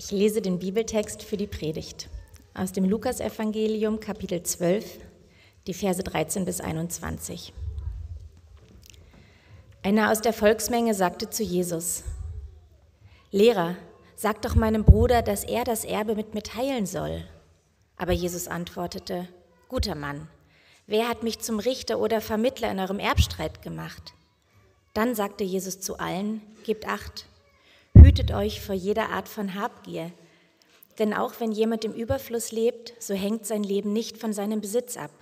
Ich lese den Bibeltext für die Predigt aus dem Lukasevangelium Kapitel 12, die Verse 13 bis 21. Einer aus der Volksmenge sagte zu Jesus, Lehrer, sag doch meinem Bruder, dass er das Erbe mit mir teilen soll. Aber Jesus antwortete, Guter Mann, wer hat mich zum Richter oder Vermittler in eurem Erbstreit gemacht? Dann sagte Jesus zu allen, Gebt acht, hütet euch vor jeder Art von Habgier, denn auch wenn jemand im Überfluss lebt, so hängt sein Leben nicht von seinem Besitz ab.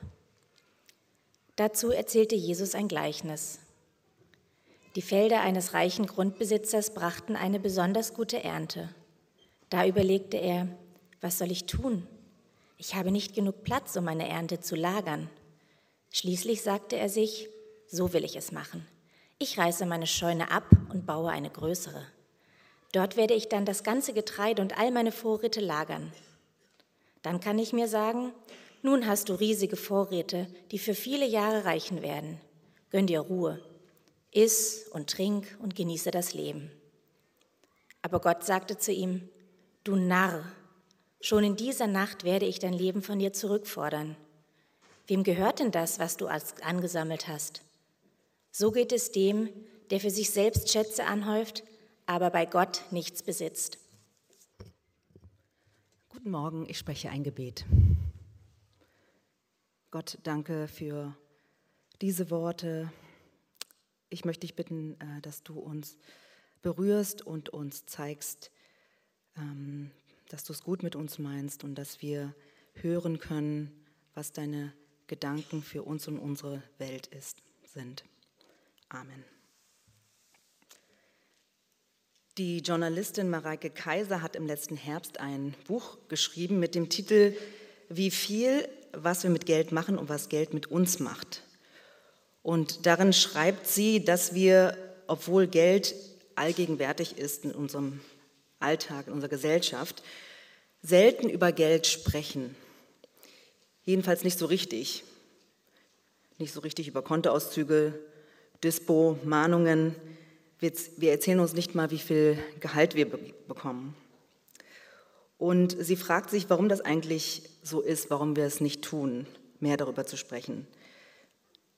Dazu erzählte Jesus ein Gleichnis. Die Felder eines reichen Grundbesitzers brachten eine besonders gute Ernte. Da überlegte er, was soll ich tun? Ich habe nicht genug Platz, um meine Ernte zu lagern. Schließlich sagte er sich, so will ich es machen. Ich reiße meine Scheune ab und baue eine größere. Dort werde ich dann das ganze Getreide und all meine Vorräte lagern. Dann kann ich mir sagen, nun hast du riesige Vorräte, die für viele Jahre reichen werden. Gönn dir Ruhe. Iss und trink und genieße das Leben. Aber Gott sagte zu ihm, du Narr, schon in dieser Nacht werde ich dein Leben von dir zurückfordern. Wem gehört denn das, was du angesammelt hast? So geht es dem, der für sich selbst Schätze anhäuft, aber bei Gott nichts besitzt. Guten Morgen, ich spreche ein Gebet. Gott, danke für diese Worte. Ich möchte dich bitten, äh, dass du uns berührst und uns zeigst, ähm, dass du es gut mit uns meinst und dass wir hören können, was deine Gedanken für uns und unsere Welt ist, sind. Amen. Die Journalistin Mareike Kaiser hat im letzten Herbst ein Buch geschrieben mit dem Titel Wie viel, was wir mit Geld machen und was Geld mit uns macht. Und darin schreibt sie, dass wir, obwohl Geld allgegenwärtig ist in unserem Alltag, in unserer Gesellschaft, selten über Geld sprechen. Jedenfalls nicht so richtig. Nicht so richtig über Kontoauszüge, Dispo, Mahnungen. Wir, wir erzählen uns nicht mal, wie viel Gehalt wir bekommen. Und sie fragt sich, warum das eigentlich so ist, warum wir es nicht tun, mehr darüber zu sprechen.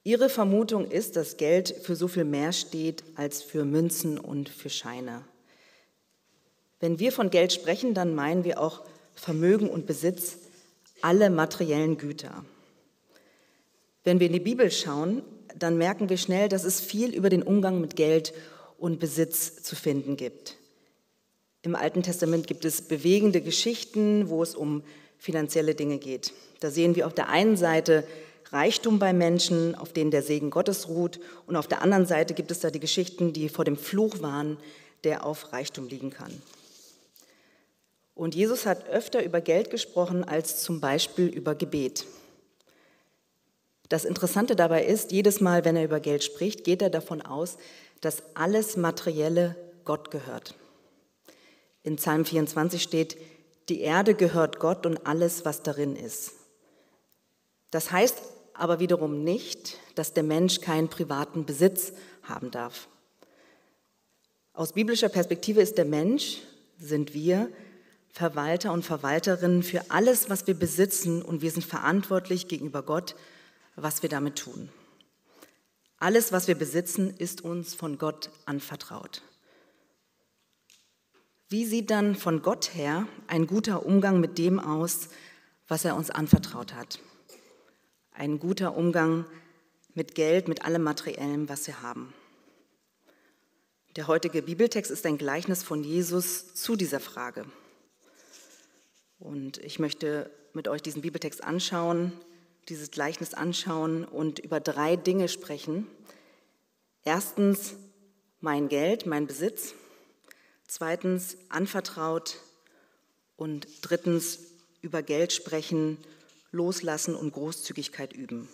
Ihre Vermutung ist, dass Geld für so viel mehr steht als für Münzen und für Scheine. Wenn wir von Geld sprechen, dann meinen wir auch Vermögen und Besitz, alle materiellen Güter. Wenn wir in die Bibel schauen, dann merken wir schnell, dass es viel über den Umgang mit Geld und Besitz zu finden gibt. Im Alten Testament gibt es bewegende Geschichten, wo es um finanzielle Dinge geht. Da sehen wir auf der einen Seite Reichtum bei Menschen, auf denen der Segen Gottes ruht, und auf der anderen Seite gibt es da die Geschichten, die vor dem Fluch waren, der auf Reichtum liegen kann. Und Jesus hat öfter über Geld gesprochen als zum Beispiel über Gebet. Das Interessante dabei ist, jedes Mal, wenn er über Geld spricht, geht er davon aus, dass alles Materielle Gott gehört. In Psalm 24 steht, die Erde gehört Gott und alles, was darin ist. Das heißt aber wiederum nicht, dass der Mensch keinen privaten Besitz haben darf. Aus biblischer Perspektive ist der Mensch, sind wir, Verwalter und Verwalterinnen für alles, was wir besitzen und wir sind verantwortlich gegenüber Gott was wir damit tun. Alles, was wir besitzen, ist uns von Gott anvertraut. Wie sieht dann von Gott her ein guter Umgang mit dem aus, was er uns anvertraut hat? Ein guter Umgang mit Geld, mit allem Materiellem, was wir haben. Der heutige Bibeltext ist ein Gleichnis von Jesus zu dieser Frage. Und ich möchte mit euch diesen Bibeltext anschauen dieses Gleichnis anschauen und über drei Dinge sprechen. Erstens mein Geld, mein Besitz. Zweitens anvertraut. Und drittens über Geld sprechen, loslassen und Großzügigkeit üben.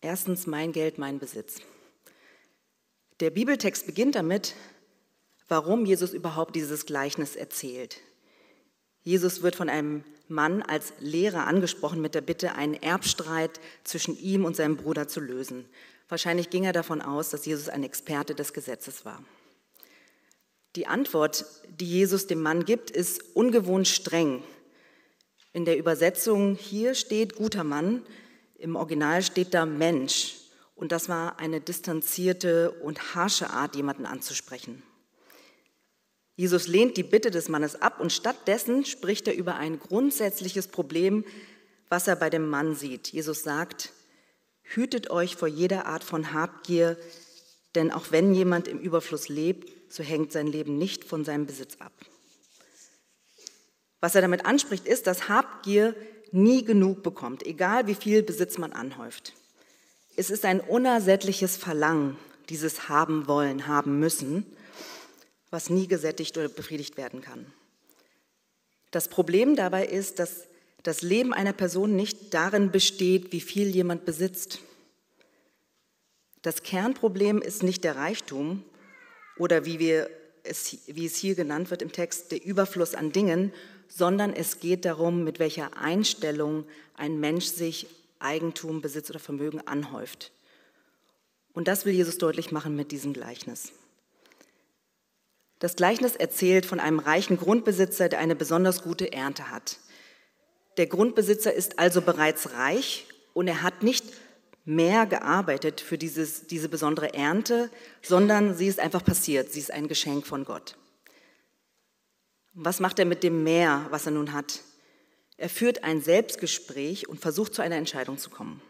Erstens mein Geld, mein Besitz. Der Bibeltext beginnt damit, warum Jesus überhaupt dieses Gleichnis erzählt. Jesus wird von einem Mann als Lehrer angesprochen mit der Bitte, einen Erbstreit zwischen ihm und seinem Bruder zu lösen. Wahrscheinlich ging er davon aus, dass Jesus ein Experte des Gesetzes war. Die Antwort, die Jesus dem Mann gibt, ist ungewohnt streng. In der Übersetzung hier steht guter Mann, im Original steht da Mensch. Und das war eine distanzierte und harsche Art, jemanden anzusprechen. Jesus lehnt die Bitte des Mannes ab und stattdessen spricht er über ein grundsätzliches Problem, was er bei dem Mann sieht. Jesus sagt, hütet euch vor jeder Art von Habgier, denn auch wenn jemand im Überfluss lebt, so hängt sein Leben nicht von seinem Besitz ab. Was er damit anspricht, ist, dass Habgier nie genug bekommt, egal wie viel Besitz man anhäuft. Es ist ein unersättliches Verlangen, dieses haben wollen, haben müssen, was nie gesättigt oder befriedigt werden kann. Das Problem dabei ist, dass das Leben einer Person nicht darin besteht, wie viel jemand besitzt. Das Kernproblem ist nicht der Reichtum oder wie, wir es, wie es hier genannt wird im Text, der Überfluss an Dingen, sondern es geht darum, mit welcher Einstellung ein Mensch sich Eigentum, Besitz oder Vermögen anhäuft. Und das will Jesus deutlich machen mit diesem Gleichnis. Das Gleichnis erzählt von einem reichen Grundbesitzer, der eine besonders gute Ernte hat. Der Grundbesitzer ist also bereits reich und er hat nicht mehr gearbeitet für dieses, diese besondere Ernte, sondern sie ist einfach passiert. Sie ist ein Geschenk von Gott. Was macht er mit dem Mehr, was er nun hat? Er führt ein Selbstgespräch und versucht zu einer Entscheidung zu kommen.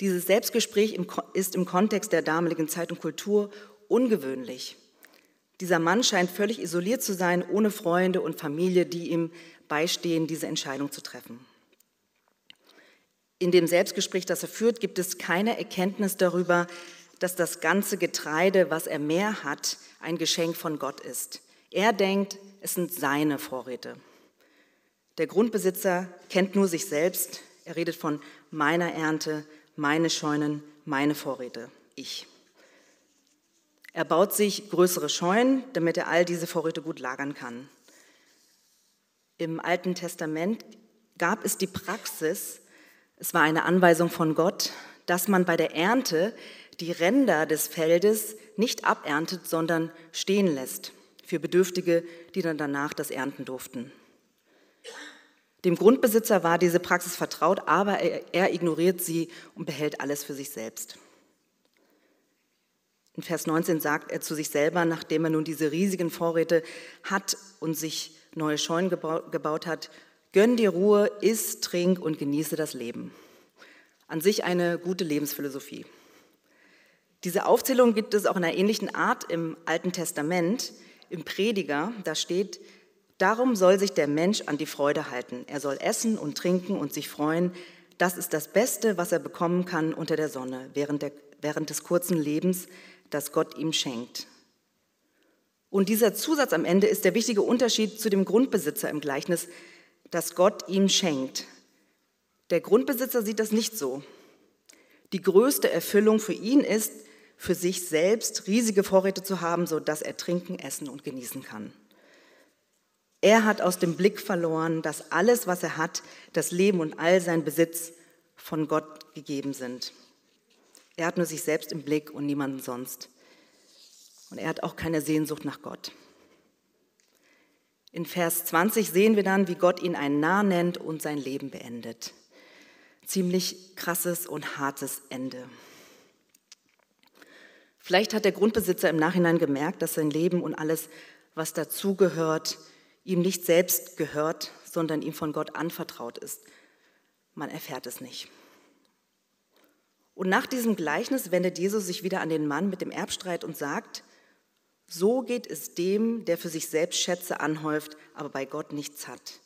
Dieses Selbstgespräch ist im Kontext der damaligen Zeit und Kultur ungewöhnlich. Dieser Mann scheint völlig isoliert zu sein, ohne Freunde und Familie, die ihm beistehen, diese Entscheidung zu treffen. In dem Selbstgespräch, das er führt, gibt es keine Erkenntnis darüber, dass das ganze Getreide, was er mehr hat, ein Geschenk von Gott ist. Er denkt, es sind seine Vorräte. Der Grundbesitzer kennt nur sich selbst. Er redet von meiner Ernte, meine Scheunen, meine Vorräte, ich. Er baut sich größere Scheunen, damit er all diese Vorräte gut lagern kann. Im Alten Testament gab es die Praxis, es war eine Anweisung von Gott, dass man bei der Ernte die Ränder des Feldes nicht aberntet, sondern stehen lässt für Bedürftige, die dann danach das ernten durften. Dem Grundbesitzer war diese Praxis vertraut, aber er, er ignoriert sie und behält alles für sich selbst. In Vers 19 sagt er zu sich selber, nachdem er nun diese riesigen Vorräte hat und sich neue Scheunen gebaut hat, Gönn dir Ruhe, iss, trink und genieße das Leben. An sich eine gute Lebensphilosophie. Diese Aufzählung gibt es auch in einer ähnlichen Art im Alten Testament, im Prediger. Da steht, darum soll sich der Mensch an die Freude halten. Er soll essen und trinken und sich freuen. Das ist das Beste, was er bekommen kann unter der Sonne während, der, während des kurzen Lebens, das Gott ihm schenkt. Und dieser Zusatz am Ende ist der wichtige Unterschied zu dem Grundbesitzer im Gleichnis, das Gott ihm schenkt. Der Grundbesitzer sieht das nicht so. Die größte Erfüllung für ihn ist, für sich selbst riesige Vorräte zu haben, sodass er trinken, essen und genießen kann. Er hat aus dem Blick verloren, dass alles, was er hat, das Leben und all sein Besitz von Gott gegeben sind. Er hat nur sich selbst im Blick und niemanden sonst. Und er hat auch keine Sehnsucht nach Gott. In Vers 20 sehen wir dann, wie Gott ihn ein Narr nennt und sein Leben beendet. Ziemlich krasses und hartes Ende. Vielleicht hat der Grundbesitzer im Nachhinein gemerkt, dass sein Leben und alles, was dazugehört, ihm nicht selbst gehört, sondern ihm von Gott anvertraut ist. Man erfährt es nicht. Und nach diesem Gleichnis wendet Jesus sich wieder an den Mann mit dem Erbstreit und sagt, so geht es dem, der für sich selbst Schätze anhäuft, aber bei Gott nichts hat.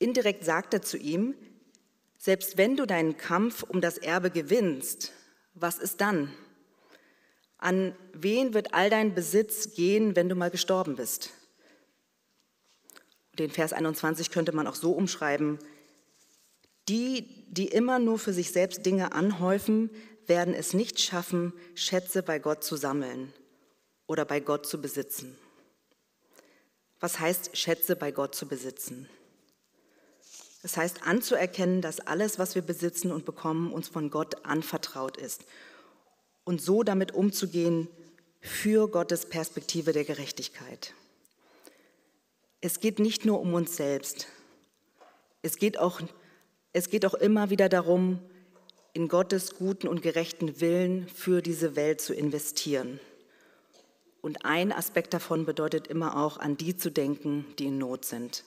Indirekt sagt er zu ihm, selbst wenn du deinen Kampf um das Erbe gewinnst, was ist dann? An wen wird all dein Besitz gehen, wenn du mal gestorben bist? Den Vers 21 könnte man auch so umschreiben. Die, die immer nur für sich selbst Dinge anhäufen, werden es nicht schaffen, Schätze bei Gott zu sammeln oder bei Gott zu besitzen. Was heißt Schätze bei Gott zu besitzen? Es heißt anzuerkennen, dass alles, was wir besitzen und bekommen, uns von Gott anvertraut ist und so damit umzugehen, für Gottes Perspektive der Gerechtigkeit. Es geht nicht nur um uns selbst. Es geht auch, es geht auch immer wieder darum, in Gottes guten und gerechten Willen für diese Welt zu investieren. Und ein Aspekt davon bedeutet immer auch, an die zu denken, die in Not sind.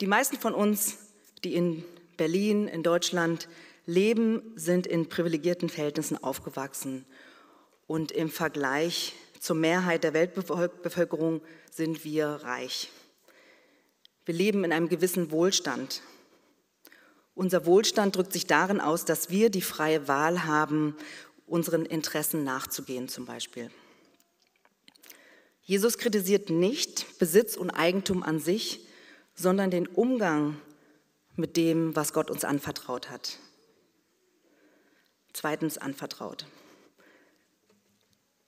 Die meisten von uns, die in Berlin, in Deutschland leben, sind in privilegierten Verhältnissen aufgewachsen. Und im Vergleich zur Mehrheit der Weltbevölkerung sind wir reich. Wir leben in einem gewissen Wohlstand. Unser Wohlstand drückt sich darin aus, dass wir die freie Wahl haben, unseren Interessen nachzugehen zum Beispiel. Jesus kritisiert nicht Besitz und Eigentum an sich, sondern den Umgang mit dem, was Gott uns anvertraut hat. Zweitens anvertraut.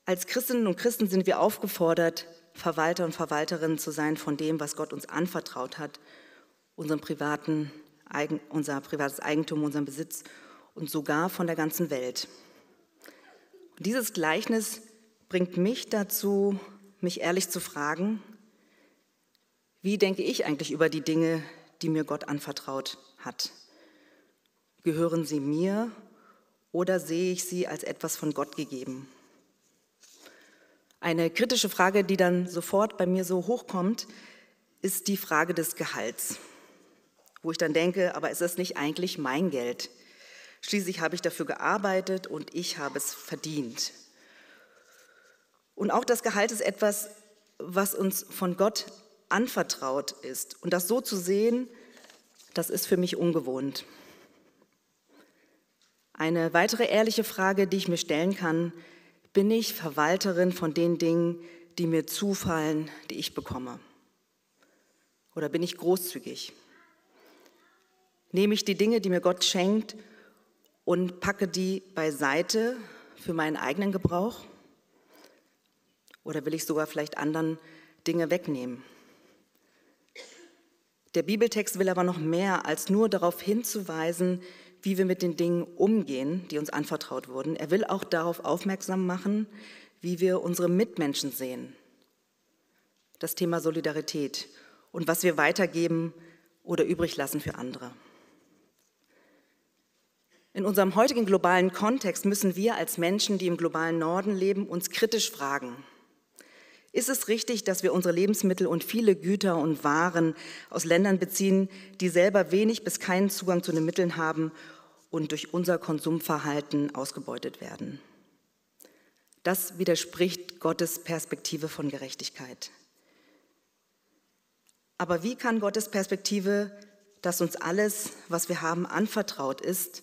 Als Christinnen und Christen sind wir aufgefordert, Verwalter und Verwalterinnen zu sein von dem, was Gott uns anvertraut hat, unserem privaten, unser privates Eigentum, unseren Besitz und sogar von der ganzen Welt. Und dieses Gleichnis bringt mich dazu, mich ehrlich zu fragen, wie denke ich eigentlich über die Dinge, die mir Gott anvertraut hat? Gehören sie mir oder sehe ich sie als etwas von Gott gegeben? Eine kritische Frage, die dann sofort bei mir so hochkommt, ist die Frage des Gehalts, wo ich dann denke, aber ist das nicht eigentlich mein Geld? Schließlich habe ich dafür gearbeitet und ich habe es verdient. Und auch das Gehalt ist etwas, was uns von Gott anvertraut ist. Und das so zu sehen, das ist für mich ungewohnt. Eine weitere ehrliche Frage, die ich mir stellen kann, bin ich Verwalterin von den Dingen, die mir zufallen, die ich bekomme? Oder bin ich großzügig? Nehme ich die Dinge, die mir Gott schenkt, und packe die beiseite für meinen eigenen Gebrauch? Oder will ich sogar vielleicht anderen Dinge wegnehmen? Der Bibeltext will aber noch mehr als nur darauf hinzuweisen, wie wir mit den Dingen umgehen, die uns anvertraut wurden. Er will auch darauf aufmerksam machen, wie wir unsere Mitmenschen sehen. Das Thema Solidarität und was wir weitergeben oder übrig lassen für andere. In unserem heutigen globalen Kontext müssen wir als Menschen, die im globalen Norden leben, uns kritisch fragen, ist es richtig, dass wir unsere Lebensmittel und viele Güter und Waren aus Ländern beziehen, die selber wenig bis keinen Zugang zu den Mitteln haben und durch unser Konsumverhalten ausgebeutet werden? Das widerspricht Gottes Perspektive von Gerechtigkeit. Aber wie kann Gottes Perspektive, dass uns alles, was wir haben, anvertraut ist,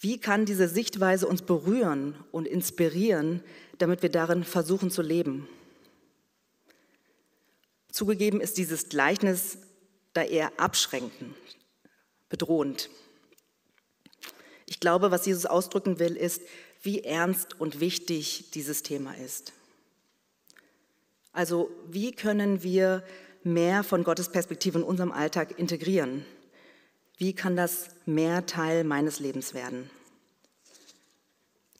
wie kann diese Sichtweise uns berühren und inspirieren, damit wir darin versuchen zu leben? Zugegeben ist dieses Gleichnis da eher abschränkend, bedrohend. Ich glaube, was Jesus ausdrücken will, ist, wie ernst und wichtig dieses Thema ist. Also wie können wir mehr von Gottes Perspektive in unserem Alltag integrieren? Wie kann das mehr Teil meines Lebens werden?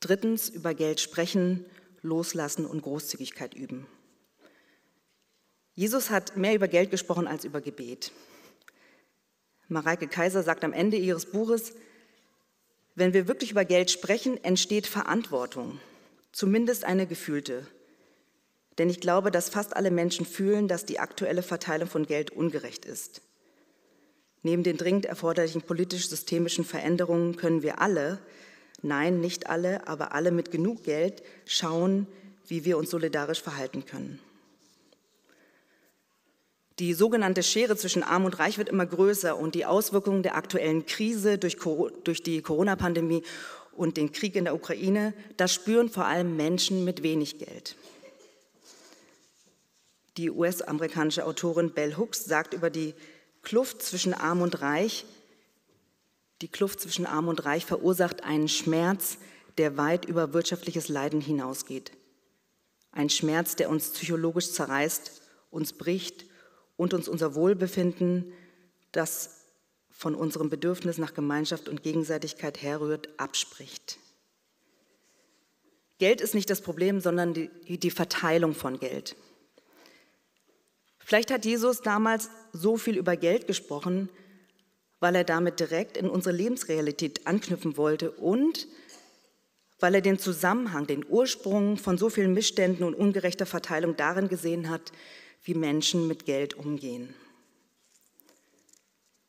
Drittens, über Geld sprechen, loslassen und Großzügigkeit üben. Jesus hat mehr über Geld gesprochen als über Gebet. Mareike Kaiser sagt am Ende ihres Buches, wenn wir wirklich über Geld sprechen, entsteht Verantwortung, zumindest eine gefühlte. Denn ich glaube, dass fast alle Menschen fühlen, dass die aktuelle Verteilung von Geld ungerecht ist. Neben den dringend erforderlichen politisch-systemischen Veränderungen können wir alle, nein, nicht alle, aber alle mit genug Geld schauen, wie wir uns solidarisch verhalten können. Die sogenannte Schere zwischen Arm und Reich wird immer größer und die Auswirkungen der aktuellen Krise durch, die Corona-Pandemie und den Krieg in der Ukraine, das spüren vor allem Menschen mit wenig Geld. Die US-amerikanische Autorin Bell Hooks sagt über die Kluft zwischen Arm und Reich, die Kluft zwischen Arm und Reich verursacht einen Schmerz, der weit über wirtschaftliches Leiden hinausgeht. Ein Schmerz, der uns psychologisch zerreißt, uns bricht und uns unser Wohlbefinden, das von unserem Bedürfnis nach Gemeinschaft und Gegenseitigkeit herrührt, abspricht. Geld ist nicht das Problem, sondern die, die Verteilung von Geld. Vielleicht hat Jesus damals so viel über Geld gesprochen, weil er damit direkt in unsere Lebensrealität anknüpfen wollte und weil er den Zusammenhang, den Ursprung von so vielen Missständen und ungerechter Verteilung darin gesehen hat, wie Menschen mit Geld umgehen.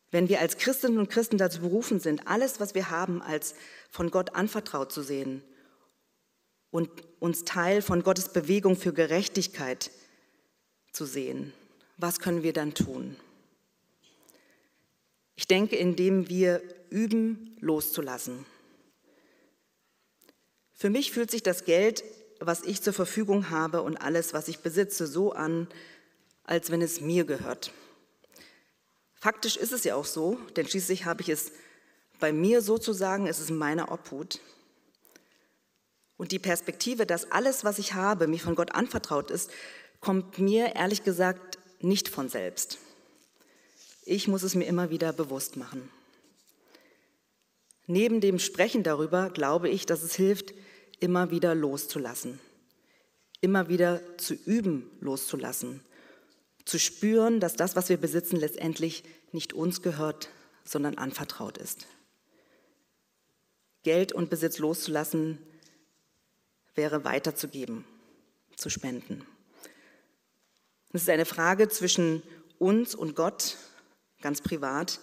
Wenn wir als Christinnen und Christen dazu berufen sind, alles, was wir haben, als von Gott anvertraut zu sehen und uns Teil von Gottes Bewegung für Gerechtigkeit zu sehen, was können wir dann tun? Ich denke, indem wir üben, loszulassen. Für mich fühlt sich das Geld, was ich zur Verfügung habe und alles, was ich besitze, so an, als wenn es mir gehört. Faktisch ist es ja auch so, denn schließlich habe ich es bei mir sozusagen, es ist meine Obhut. Und die Perspektive, dass alles, was ich habe, mir von Gott anvertraut ist, kommt mir ehrlich gesagt nicht von selbst. Ich muss es mir immer wieder bewusst machen. Neben dem Sprechen darüber glaube ich, dass es hilft, immer wieder loszulassen, immer wieder zu üben, loszulassen, zu spüren, dass das, was wir besitzen, letztendlich nicht uns gehört, sondern anvertraut ist. Geld und Besitz loszulassen wäre weiterzugeben, zu spenden. Es ist eine Frage zwischen uns und Gott, ganz privat,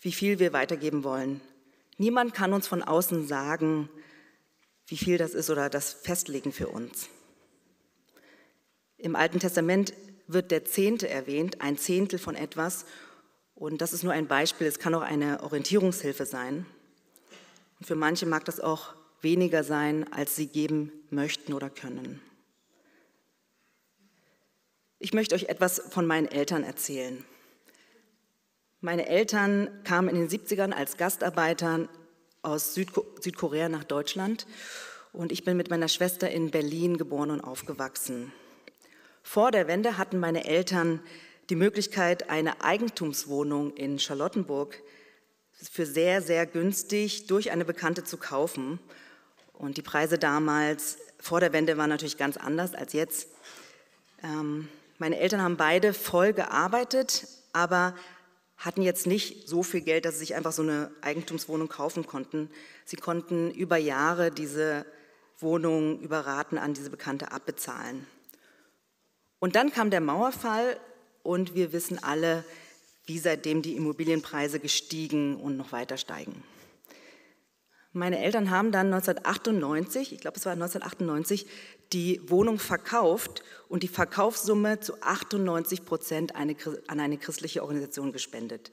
wie viel wir weitergeben wollen. Niemand kann uns von außen sagen, wie viel das ist oder das festlegen für uns. Im Alten Testament wird der Zehnte erwähnt, ein Zehntel von etwas. Und das ist nur ein Beispiel, es kann auch eine Orientierungshilfe sein. Und für manche mag das auch weniger sein, als sie geben möchten oder können. Ich möchte euch etwas von meinen Eltern erzählen. Meine Eltern kamen in den 70ern als Gastarbeiter aus Südko Südkorea nach Deutschland und ich bin mit meiner Schwester in Berlin geboren und aufgewachsen. Vor der Wende hatten meine Eltern die Möglichkeit, eine Eigentumswohnung in Charlottenburg für sehr, sehr günstig durch eine Bekannte zu kaufen. Und die Preise damals vor der Wende waren natürlich ganz anders als jetzt. Ähm, meine Eltern haben beide voll gearbeitet, aber hatten jetzt nicht so viel Geld, dass sie sich einfach so eine Eigentumswohnung kaufen konnten. Sie konnten über Jahre diese Wohnung über Raten an diese Bekannte abbezahlen. Und dann kam der Mauerfall und wir wissen alle, wie seitdem die Immobilienpreise gestiegen und noch weiter steigen. Meine Eltern haben dann 1998, ich glaube es war 1998, die Wohnung verkauft und die Verkaufssumme zu 98 Prozent eine, an eine christliche Organisation gespendet.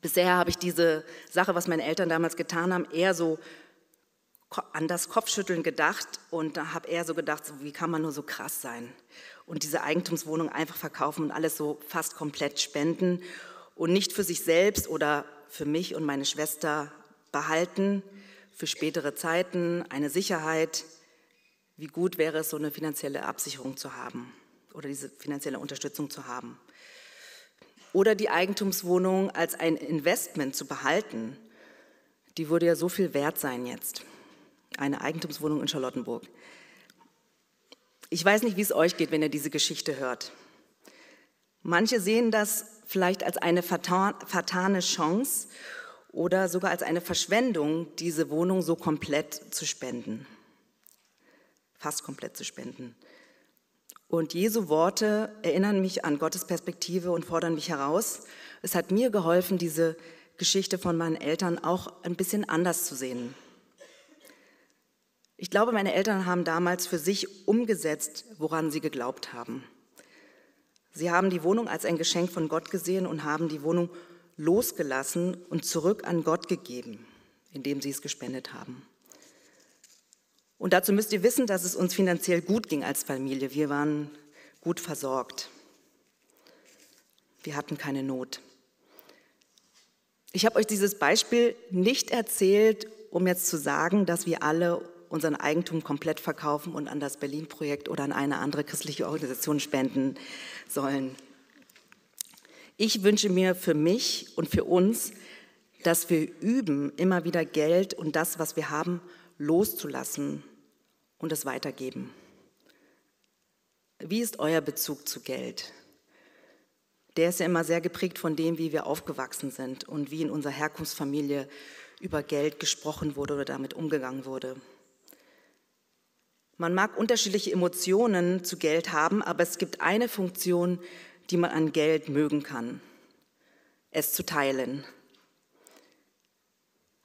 Bisher habe ich diese Sache, was meine Eltern damals getan haben, eher so an das Kopfschütteln gedacht und da habe eher so gedacht, so, wie kann man nur so krass sein und diese Eigentumswohnung einfach verkaufen und alles so fast komplett spenden und nicht für sich selbst oder für mich und meine Schwester behalten, für spätere Zeiten, eine Sicherheit, wie gut wäre es, so eine finanzielle Absicherung zu haben oder diese finanzielle Unterstützung zu haben. Oder die Eigentumswohnung als ein Investment zu behalten. Die würde ja so viel wert sein jetzt. Eine Eigentumswohnung in Charlottenburg. Ich weiß nicht, wie es euch geht, wenn ihr diese Geschichte hört. Manche sehen das vielleicht als eine fatale Chance oder sogar als eine Verschwendung, diese Wohnung so komplett zu spenden fast komplett zu spenden. Und Jesu Worte erinnern mich an Gottes Perspektive und fordern mich heraus. Es hat mir geholfen, diese Geschichte von meinen Eltern auch ein bisschen anders zu sehen. Ich glaube, meine Eltern haben damals für sich umgesetzt, woran sie geglaubt haben. Sie haben die Wohnung als ein Geschenk von Gott gesehen und haben die Wohnung losgelassen und zurück an Gott gegeben, indem sie es gespendet haben. Und dazu müsst ihr wissen, dass es uns finanziell gut ging als Familie. Wir waren gut versorgt. Wir hatten keine Not. Ich habe euch dieses Beispiel nicht erzählt, um jetzt zu sagen, dass wir alle unseren Eigentum komplett verkaufen und an das Berlin-Projekt oder an eine andere christliche Organisation spenden sollen. Ich wünsche mir für mich und für uns, dass wir üben, immer wieder Geld und das, was wir haben, loszulassen und es weitergeben. Wie ist euer Bezug zu Geld? Der ist ja immer sehr geprägt von dem, wie wir aufgewachsen sind und wie in unserer Herkunftsfamilie über Geld gesprochen wurde oder damit umgegangen wurde. Man mag unterschiedliche Emotionen zu Geld haben, aber es gibt eine Funktion, die man an Geld mögen kann. Es zu teilen.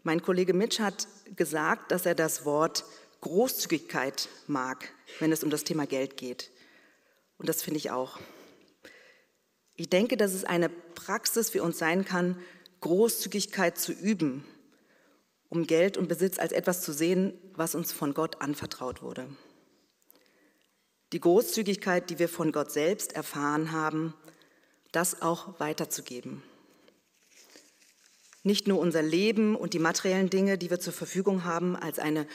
Mein Kollege Mitch hat gesagt, dass er das Wort Großzügigkeit mag, wenn es um das Thema Geld geht. Und das finde ich auch. Ich denke, dass es eine Praxis für uns sein kann, Großzügigkeit zu üben, um Geld und Besitz als etwas zu sehen, was uns von Gott anvertraut wurde. Die Großzügigkeit, die wir von Gott selbst erfahren haben, das auch weiterzugeben. Nicht nur unser Leben und die materiellen Dinge, die wir zur Verfügung haben, als eine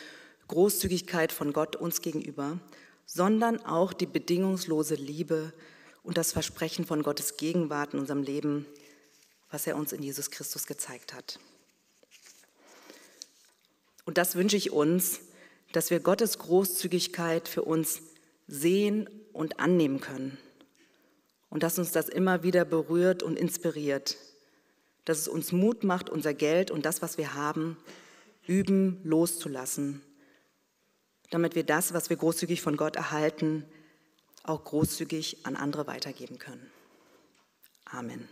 Großzügigkeit von Gott uns gegenüber, sondern auch die bedingungslose Liebe und das Versprechen von Gottes Gegenwart in unserem Leben, was er uns in Jesus Christus gezeigt hat. Und das wünsche ich uns, dass wir Gottes Großzügigkeit für uns sehen und annehmen können. Und dass uns das immer wieder berührt und inspiriert dass es uns Mut macht, unser Geld und das, was wir haben, üben, loszulassen, damit wir das, was wir großzügig von Gott erhalten, auch großzügig an andere weitergeben können. Amen.